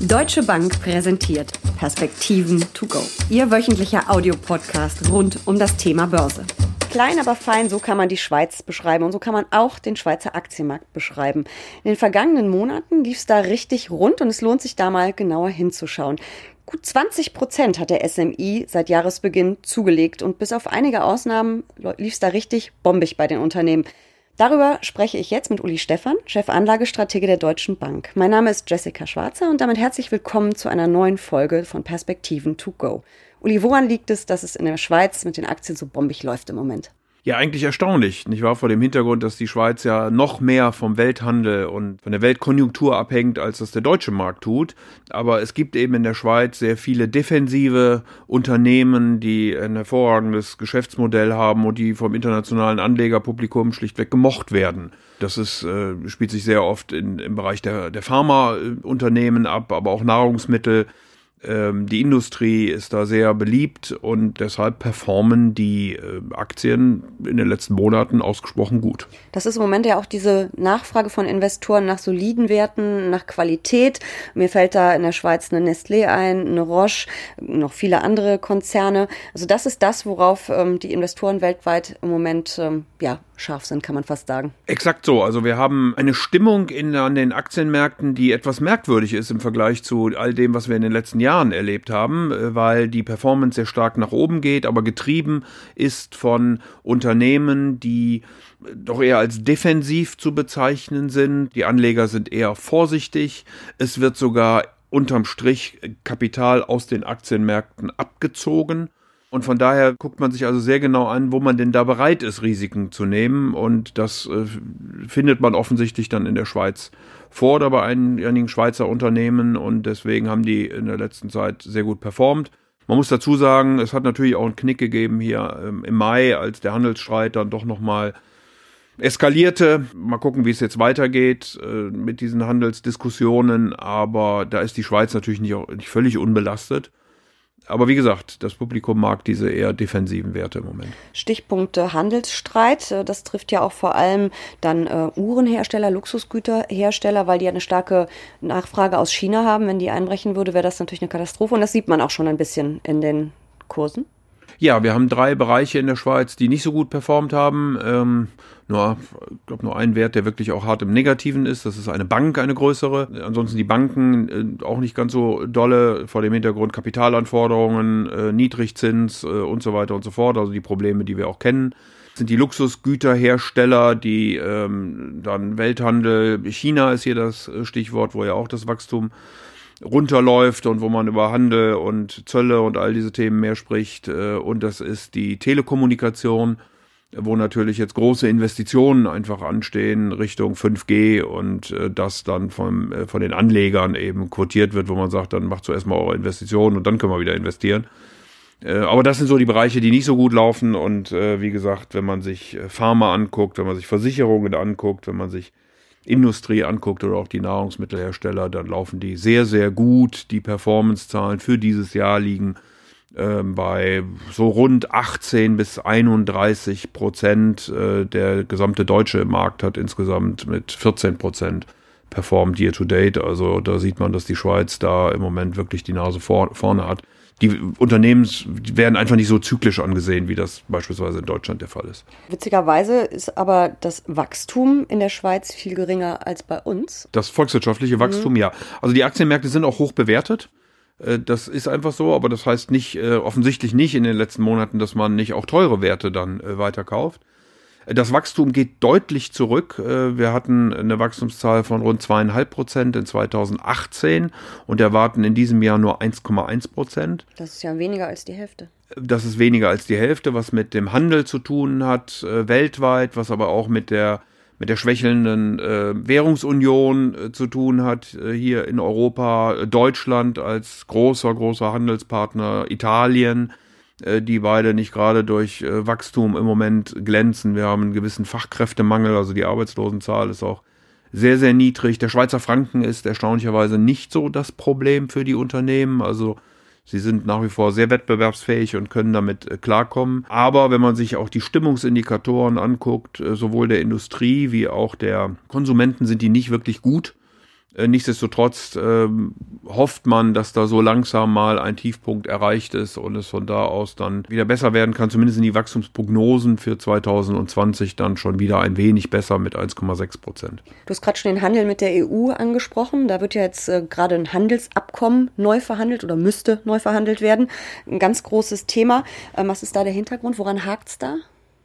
Deutsche Bank präsentiert Perspektiven to go. Ihr wöchentlicher Audiopodcast rund um das Thema Börse. Klein, aber fein, so kann man die Schweiz beschreiben und so kann man auch den Schweizer Aktienmarkt beschreiben. In den vergangenen Monaten lief es da richtig rund und es lohnt sich da mal genauer hinzuschauen. Gut 20 Prozent hat der SMI seit Jahresbeginn zugelegt und bis auf einige Ausnahmen lief es da richtig bombig bei den Unternehmen. Darüber spreche ich jetzt mit Uli Stephan, Chefanlagestratege der Deutschen Bank. Mein Name ist Jessica Schwarzer und damit herzlich willkommen zu einer neuen Folge von Perspektiven to go. Uli, woran liegt es, dass es in der Schweiz mit den Aktien so bombig läuft im Moment? Ja, eigentlich erstaunlich, nicht wahr? Vor dem Hintergrund, dass die Schweiz ja noch mehr vom Welthandel und von der Weltkonjunktur abhängt, als das der deutsche Markt tut. Aber es gibt eben in der Schweiz sehr viele defensive Unternehmen, die ein hervorragendes Geschäftsmodell haben und die vom internationalen Anlegerpublikum schlichtweg gemocht werden. Das ist, äh, spielt sich sehr oft in, im Bereich der, der Pharmaunternehmen ab, aber auch Nahrungsmittel. Ähm, die Industrie ist da sehr beliebt und deshalb performen die äh, Aktien in den letzten Monaten ausgesprochen gut. Das ist im Moment ja auch diese Nachfrage von Investoren nach soliden Werten, nach Qualität. Mir fällt da in der Schweiz eine Nestlé ein, eine Roche, noch viele andere Konzerne. Also das ist das, worauf ähm, die Investoren weltweit im Moment ähm, ja, scharf sind, kann man fast sagen. Exakt so. Also wir haben eine Stimmung in, an den Aktienmärkten, die etwas merkwürdig ist im Vergleich zu all dem, was wir in den letzten Jahren erlebt haben, äh, weil die Performance sehr stark nach oben geht, aber getrieben ist von Unternehmen, die doch eher als defensiv zu bezeichnen sind. Die Anleger sind eher vorsichtig. Es wird sogar unterm Strich Kapital aus den Aktienmärkten abgezogen. Und von daher guckt man sich also sehr genau an, wo man denn da bereit ist, Risiken zu nehmen. Und das äh, findet man offensichtlich dann in der Schweiz vor oder bei einigen Schweizer Unternehmen. Und deswegen haben die in der letzten Zeit sehr gut performt. Man muss dazu sagen, es hat natürlich auch einen Knick gegeben hier ähm, im Mai, als der Handelsstreit dann doch nochmal eskalierte. Mal gucken, wie es jetzt weitergeht äh, mit diesen Handelsdiskussionen. Aber da ist die Schweiz natürlich nicht, nicht völlig unbelastet aber wie gesagt, das Publikum mag diese eher defensiven Werte im Moment. Stichpunkte Handelsstreit, äh, das trifft ja auch vor allem dann äh, Uhrenhersteller, Luxusgüterhersteller, weil die ja eine starke Nachfrage aus China haben. Wenn die einbrechen würde, wäre das natürlich eine Katastrophe und das sieht man auch schon ein bisschen in den Kursen. Ja, wir haben drei Bereiche in der Schweiz, die nicht so gut performt haben. Ähm, nur, ich glaube, nur ein Wert, der wirklich auch hart im Negativen ist. Das ist eine Bank, eine größere. Ansonsten die Banken äh, auch nicht ganz so dolle vor dem Hintergrund Kapitalanforderungen, äh, Niedrigzins äh, und so weiter und so fort. Also die Probleme, die wir auch kennen sind die Luxusgüterhersteller, die ähm, dann Welthandel, China ist hier das äh, Stichwort, wo ja auch das Wachstum runterläuft und wo man über Handel und Zölle und all diese Themen mehr spricht. Äh, und das ist die Telekommunikation, wo natürlich jetzt große Investitionen einfach anstehen Richtung 5G und äh, das dann vom, äh, von den Anlegern eben quotiert wird, wo man sagt, dann macht zuerst mal eure Investitionen und dann können wir wieder investieren. Aber das sind so die Bereiche, die nicht so gut laufen. Und wie gesagt, wenn man sich Pharma anguckt, wenn man sich Versicherungen anguckt, wenn man sich Industrie anguckt oder auch die Nahrungsmittelhersteller, dann laufen die sehr, sehr gut. Die Performance-Zahlen für dieses Jahr liegen äh, bei so rund 18 bis 31 Prozent. Äh, der gesamte deutsche Markt hat insgesamt mit 14 Prozent performt year to date. Also da sieht man, dass die Schweiz da im Moment wirklich die Nase vor, vorne hat die Unternehmen werden einfach nicht so zyklisch angesehen, wie das beispielsweise in Deutschland der Fall ist. Witzigerweise ist aber das Wachstum in der Schweiz viel geringer als bei uns. Das volkswirtschaftliche Wachstum, mhm. ja. Also die Aktienmärkte sind auch hoch bewertet. Äh, das ist einfach so, aber das heißt nicht, äh, offensichtlich nicht in den letzten Monaten, dass man nicht auch teure Werte dann äh, weiterkauft. Das Wachstum geht deutlich zurück. Äh, wir hatten eine Wachstumszahl von rund zweieinhalb Prozent in 2018 und erwarten in diesem Jahr nur 1,1 Prozent. Das ist ja weniger als die Hälfte. Das ist weniger als die Hälfte, was mit dem Handel zu tun hat, äh, weltweit, was aber auch mit der mit der schwächelnden äh, Währungsunion äh, zu tun hat, äh, hier in Europa, Deutschland als großer, großer Handelspartner, Italien, die beide nicht gerade durch äh, Wachstum im Moment glänzen. Wir haben einen gewissen Fachkräftemangel, also die Arbeitslosenzahl ist auch sehr, sehr niedrig. Der Schweizer Franken ist erstaunlicherweise nicht so das Problem für die Unternehmen. Also sie sind nach wie vor sehr wettbewerbsfähig und können damit äh, klarkommen. Aber wenn man sich auch die Stimmungsindikatoren anguckt, sowohl der Industrie wie auch der Konsumenten, sind die nicht wirklich gut. Äh, nichtsdestotrotz äh, hofft man, dass da so langsam mal ein Tiefpunkt erreicht ist und es von da aus dann wieder besser werden kann. Zumindest in die Wachstumsprognosen für 2020 dann schon wieder ein wenig besser mit 1,6 Prozent. Du hast gerade schon den Handel mit der EU angesprochen. Da wird ja jetzt äh, gerade ein Handelsabkommen neu verhandelt oder müsste neu verhandelt werden. Ein ganz großes Thema. Ähm, was ist da der Hintergrund? Woran hakt es da?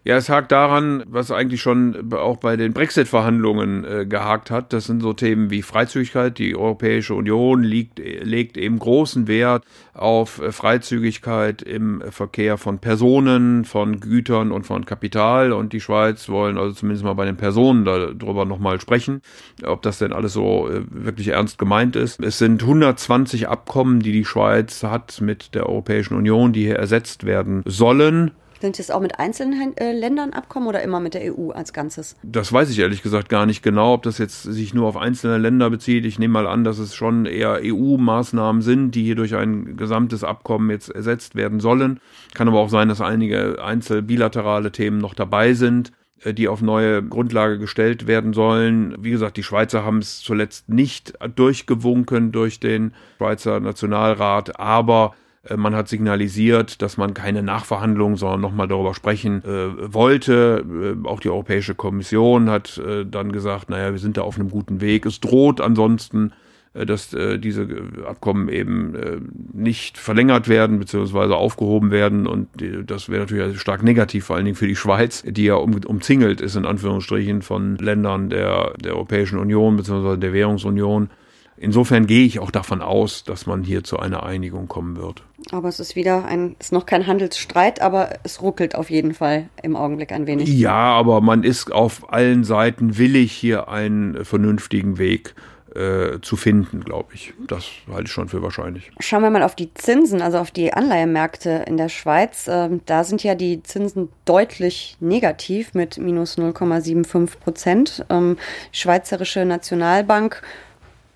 Ja, es hakt daran, was eigentlich schon auch bei den Brexit-Verhandlungen äh, gehakt hat. Das sind so Themen wie Freizügigkeit. Die Europäische Union liegt, legt eben großen Wert auf äh, Freizügigkeit im Verkehr von Personen, von Gütern und von Kapital. Und die Schweiz wollen also zumindest mal bei den Personen darüber nochmal sprechen, ob das denn alles so äh, wirklich ernst gemeint ist. Es sind 120 Abkommen, die die Schweiz hat mit der Europäischen Union, die hier ersetzt werden sollen. Sind das auch mit einzelnen äh, Ländern Abkommen oder immer mit der EU als Ganzes? Das weiß ich ehrlich gesagt gar nicht genau, ob das jetzt sich nur auf einzelne Länder bezieht. Ich nehme mal an, dass es schon eher EU-Maßnahmen sind, die hier durch ein gesamtes Abkommen jetzt ersetzt werden sollen. Kann aber auch sein, dass einige einzel bilaterale Themen noch dabei sind äh, die auf neue Grundlage gestellt werden sollen. Wie gesagt, die Schweizer haben es zuletzt nicht durchgewunken durch den Schweizer Nationalrat, aber man hat signalisiert, dass man keine Nachverhandlungen, sondern nochmal darüber sprechen äh, wollte. Äh, auch die Europäische Kommission hat äh, dann gesagt, naja, wir sind da auf einem guten Weg. Es droht ansonsten, äh, dass äh, diese Abkommen eben nicht verlängert werden beziehungsweise aufgehoben werden. Und das wäre natürlich stark negativ, vor allen Dingen für die Schweiz, die ja um, umzingelt ist, in Anführungsstrichen, von Ländern der, der Europäischen Union beziehungsweise der Währungsunion. Insofern gehe ich auch davon aus, dass man hier zu einer Einigung kommen wird. Aber es ist wieder ein, ist noch kein Handelsstreit, aber es ruckelt auf jeden Fall im Augenblick ein wenig. Ja, aber man ist auf allen Seiten willig, hier einen vernünftigen Weg äh, zu finden, glaube ich. Das halte ich schon für wahrscheinlich. Schauen wir mal auf die Zinsen, also auf die Anleihemärkte in der Schweiz. Ähm, da sind ja die Zinsen deutlich negativ mit minus 0,75 Prozent. Ähm, Schweizerische Nationalbank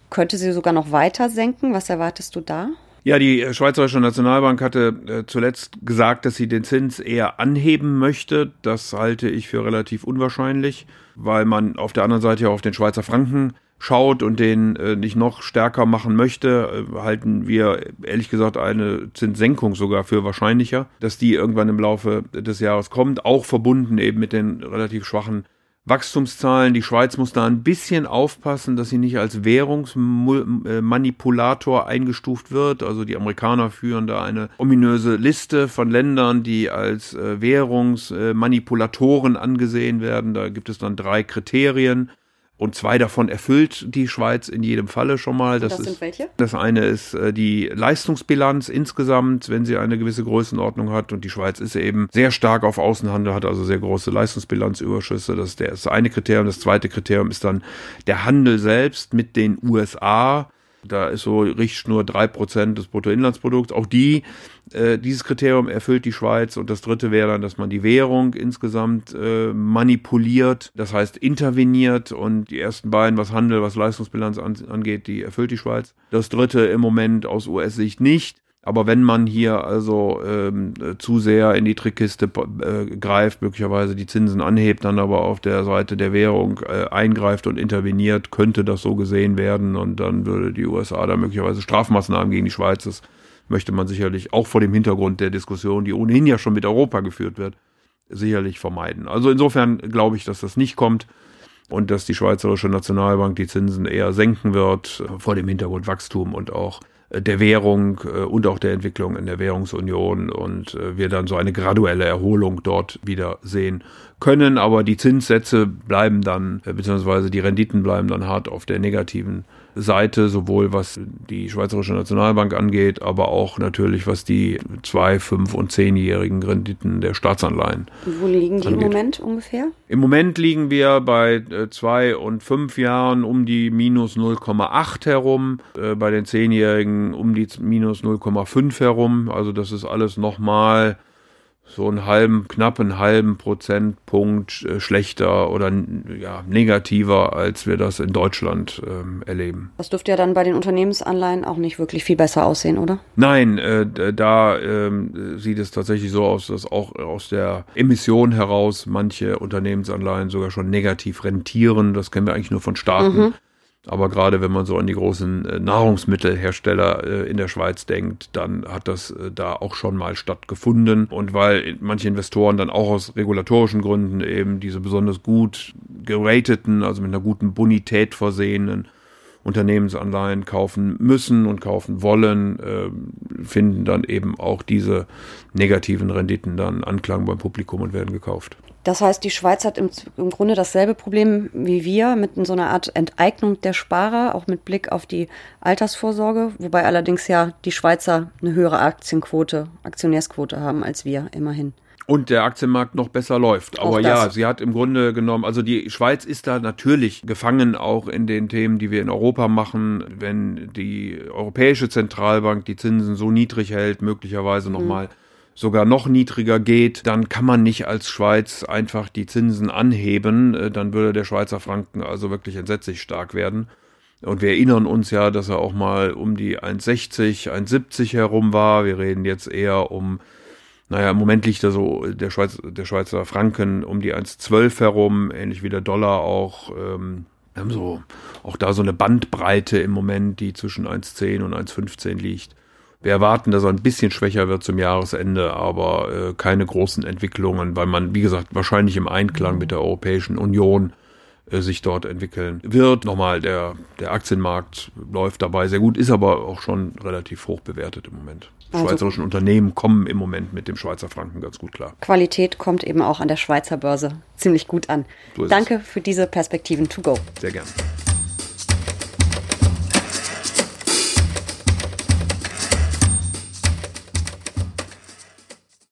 könnte sie sogar noch weiter senken. Was erwartest du da? Ja, die äh, Schweizerische Nationalbank hatte äh, zuletzt gesagt, dass sie den Zins eher anheben möchte. Das halte ich für relativ unwahrscheinlich, weil man auf der anderen Seite ja auf den Schweizer Franken schaut und den äh, nicht noch stärker machen möchte, halten wir ehrlich gesagt eine Zinssenkung sogar für wahrscheinlicher, dass die irgendwann im Laufe des Jahres kommt, auch verbunden eben mit den relativ schwachen Wachstumszahlen. Die Schweiz muss da ein bisschen aufpassen, dass sie nicht als Währungsmanipulator eingestuft wird. Also die Amerikaner führen da eine ominöse Liste von Ländern, die als äh, Währungsmanipulatoren angesehen werden. Da gibt es dann drei Kriterien. Und zwei davon erfüllt die Schweiz in jedem Falle schon mal. Das, das ist, sind welche? Das eine ist äh, die Leistungsbilanz insgesamt, wenn sie eine gewisse Größenordnung hat. Und die Schweiz ist eben sehr stark auf Außenhandel, hat also sehr große Leistungsbilanzüberschüsse. Das ist das eine Kriterium. Das zweite Kriterium ist dann der Handel selbst mit den USA. Da ist so Richtschnur drei Prozent des Bruttoinlandsprodukts. Auch die, äh, dieses Kriterium erfüllt die Schweiz. Und das dritte wäre dann, dass man die Währung insgesamt äh, manipuliert, das heißt interveniert. Und die ersten beiden, was Handel, was Leistungsbilanz an, angeht, die erfüllt die Schweiz. Das dritte im Moment aus US-Sicht nicht. Aber wenn man hier also ähm, zu sehr in die Trickkiste äh, greift, möglicherweise die Zinsen anhebt, dann aber auf der Seite der Währung äh, eingreift und interveniert, könnte das so gesehen werden und dann würde die USA da möglicherweise Strafmaßnahmen gegen die Schweiz. Das möchte man sicherlich auch vor dem Hintergrund der Diskussion, die ohnehin ja schon mit Europa geführt wird, sicherlich vermeiden. Also insofern glaube ich, dass das nicht kommt und dass die Schweizerische Nationalbank die Zinsen eher senken wird vor dem Hintergrund Wachstum und auch der Währung äh, und auch der Entwicklung in der Währungsunion und äh, wir dann so eine graduelle Erholung dort wieder sehen können. Aber die Zinssätze bleiben dann, äh, beziehungsweise die Renditen bleiben dann hart auf der negativen Seite, sowohl was die Schweizerische Nationalbank angeht, aber auch natürlich was die zwei, fünf und zehnjährigen Renditen der Staatsanleihen. Wo liegen die angeht. im Moment ungefähr? Im Moment liegen wir bei äh, zwei und fünf Jahren um die minus 0,8 herum, äh, bei den zehnjährigen um die minus 0,5 herum. Also das ist alles nochmal so einen halben, knappen halben Prozentpunkt äh, schlechter oder ja, negativer, als wir das in Deutschland ähm, erleben. Das dürfte ja dann bei den Unternehmensanleihen auch nicht wirklich viel besser aussehen, oder? Nein, äh, da äh, sieht es tatsächlich so aus, dass auch aus der Emission heraus manche Unternehmensanleihen sogar schon negativ rentieren. Das kennen wir eigentlich nur von Staaten. Mhm Aber gerade wenn man so an die großen äh, Nahrungsmittelhersteller äh, in der Schweiz denkt, dann hat das äh, da auch schon mal stattgefunden. Und weil manche Investoren dann auch aus regulatorischen Gründen eben diese besonders gut gerateten, also mit einer guten Bonität versehenen Unternehmensanleihen kaufen müssen und kaufen wollen, finden dann eben auch diese negativen Renditen dann Anklang beim Publikum und werden gekauft. Das heißt, die Schweiz hat im, im, Grunde dasselbe Problem wie wir mit so einer Art Enteignung der Sparer, auch mit Blick auf die Altersvorsorge, wobei allerdings ja die Schweizer eine höhere Aktienquote, Aktionärsquote haben als wir immerhin. Und der Aktienmarkt noch besser läuft. Aber ja, sie hat im Grunde genommen, also die Schweiz ist da natürlich gefangen auch in den Themen, die wir in Europa machen. Wenn die Europäische Zentralbank die Zinsen so niedrig hält, möglicherweise nochmal mhm sogar noch niedriger geht, dann kann man nicht als Schweiz einfach die Zinsen anheben. Äh, dann würde der Schweizer Franken also wirklich entsetzlich stark werden. Und wir erinnern uns ja, dass er auch mal um die 1,60, 1,70 herum war. Wir reden jetzt eher um, naja, im Moment liegt er so, der, Schweiz, der Schweizer Franken um die 1,12 herum, ähnlich wie der Dollar auch. Ähm, wir haben so, auch da so eine Bandbreite im Moment, die zwischen 1,10 und 1,15 liegt. Wir erwarten, dass er ein bisschen schwächer wird zum Jahresende, aber äh, keine großen Entwicklungen, weil man, wie gesagt, wahrscheinlich im Einklang mit der Europäischen Union äh, sich dort entwickeln wird. Nochmal, der, der Aktienmarkt läuft dabei sehr gut, ist aber auch schon relativ hoch bewertet im Moment. Die also, schweizerischen Unternehmen kommen im Moment mit dem Schweizer Franken ganz gut klar. Qualität kommt eben auch an der Schweizer Börse ziemlich gut an. So Danke es. für diese Perspektiven to go. Sehr gerne.